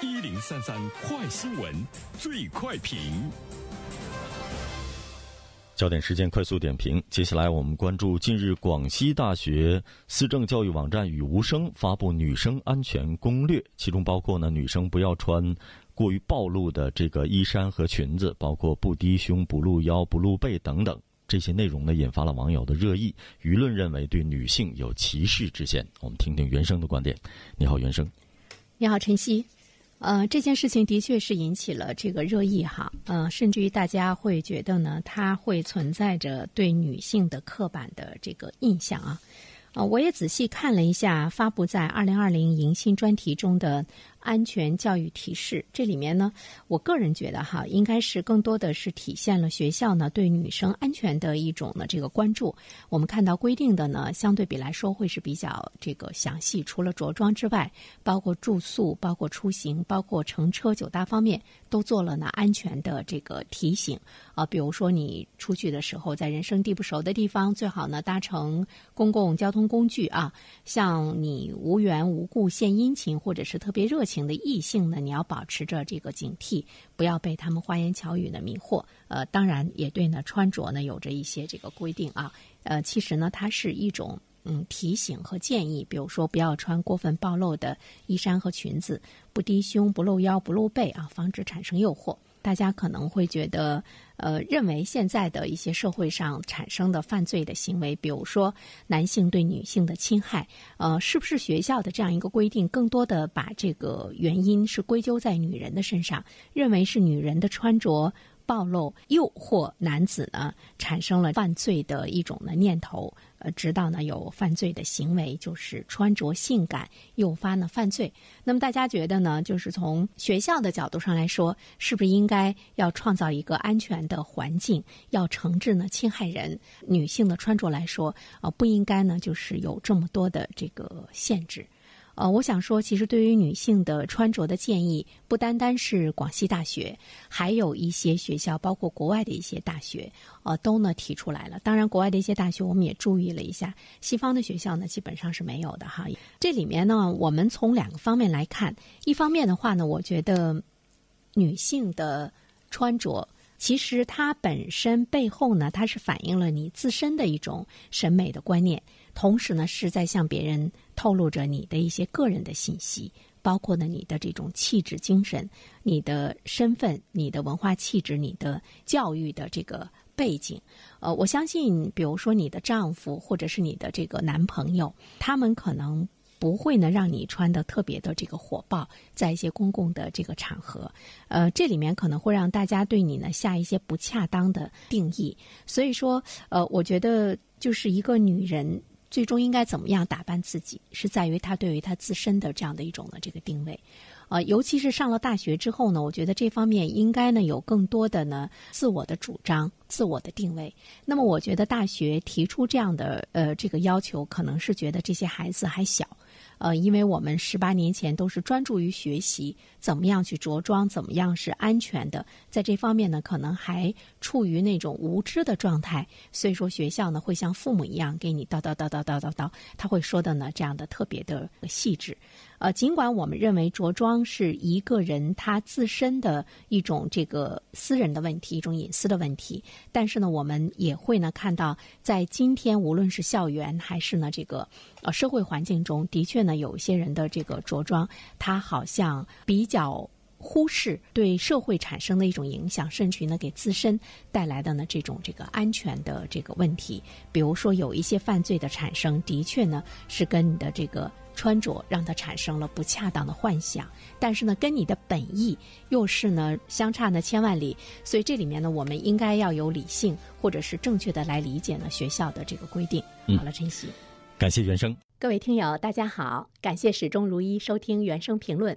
一零三三快新闻，最快评。焦点时间快速点评，接下来我们关注近日广西大学思政教育网站与无声发布女生安全攻略，其中包括呢女生不要穿过于暴露的这个衣衫和裙子，包括不低胸、不露腰、不露背等等。这些内容呢引发了网友的热议，舆论认为对女性有歧视之嫌。我们听听原生的观点。你好，原生。你好，晨曦。呃，这件事情的确是引起了这个热议哈，呃，甚至于大家会觉得呢，它会存在着对女性的刻板的这个印象啊。呃，我也仔细看了一下发布在二零二零迎新专题中的。安全教育提示，这里面呢，我个人觉得哈，应该是更多的是体现了学校呢对女生安全的一种呢这个关注。我们看到规定的呢，相对比来说会是比较这个详细，除了着装之外，包括住宿、包括出行、包括乘车、九大方面，都做了呢安全的这个提醒啊。比如说你出去的时候，在人生地不熟的地方，最好呢搭乘公共交通工具啊。像你无缘无故献殷勤，或者是特别热。情的异性呢，你要保持着这个警惕，不要被他们花言巧语呢迷惑。呃，当然也对呢穿着呢有着一些这个规定啊。呃，其实呢它是一种嗯提醒和建议，比如说不要穿过分暴露的衣衫和裙子，不低胸、不露腰、不露背啊，防止产生诱惑。大家可能会觉得，呃，认为现在的一些社会上产生的犯罪的行为，比如说男性对女性的侵害，呃，是不是学校的这样一个规定，更多的把这个原因是归咎在女人的身上，认为是女人的穿着。暴露诱惑男子呢，产生了犯罪的一种的念头，呃，直到呢有犯罪的行为，就是穿着性感诱发呢犯罪。那么大家觉得呢，就是从学校的角度上来说，是不是应该要创造一个安全的环境，要惩治呢侵害人女性的穿着来说，呃，不应该呢就是有这么多的这个限制。呃，我想说，其实对于女性的穿着的建议，不单单是广西大学，还有一些学校，包括国外的一些大学，呃，都呢提出来了。当然，国外的一些大学我们也注意了一下，西方的学校呢基本上是没有的哈。这里面呢，我们从两个方面来看，一方面的话呢，我觉得女性的穿着。其实它本身背后呢，它是反映了你自身的一种审美的观念，同时呢是在向别人透露着你的一些个人的信息，包括呢你的这种气质、精神、你的身份、你的文化气质、你的教育的这个背景。呃，我相信，比如说你的丈夫或者是你的这个男朋友，他们可能。不会呢，让你穿的特别的这个火爆，在一些公共的这个场合，呃，这里面可能会让大家对你呢下一些不恰当的定义。所以说，呃，我觉得就是一个女人最终应该怎么样打扮自己，是在于他对于他自身的这样的一种的这个定位。啊，尤其是上了大学之后呢，我觉得这方面应该呢有更多的呢自我的主张、自我的定位。那么，我觉得大学提出这样的呃这个要求，可能是觉得这些孩子还小。呃，因为我们十八年前都是专注于学习，怎么样去着装，怎么样是安全的，在这方面呢，可能还处于那种无知的状态，所以说学校呢会像父母一样给你叨叨叨叨叨叨叨，他会说的呢这样的特别的细致。呃，尽管我们认为着装是一个人他自身的一种这个私人的问题，一种隐私的问题，但是呢，我们也会呢看到，在今天无论是校园还是呢这个呃社会环境中，的确呢有一些人的这个着装，他好像比较忽视对社会产生的一种影响，甚至于呢给自身带来的呢这种这个安全的这个问题。比如说有一些犯罪的产生，的确呢是跟你的这个。穿着让他产生了不恰当的幻想，但是呢，跟你的本意又是呢相差呢千万里，所以这里面呢，我们应该要有理性或者是正确的来理解呢学校的这个规定。好了，晨曦，感谢原生。各位听友，大家好，感谢始终如一收听原声评论。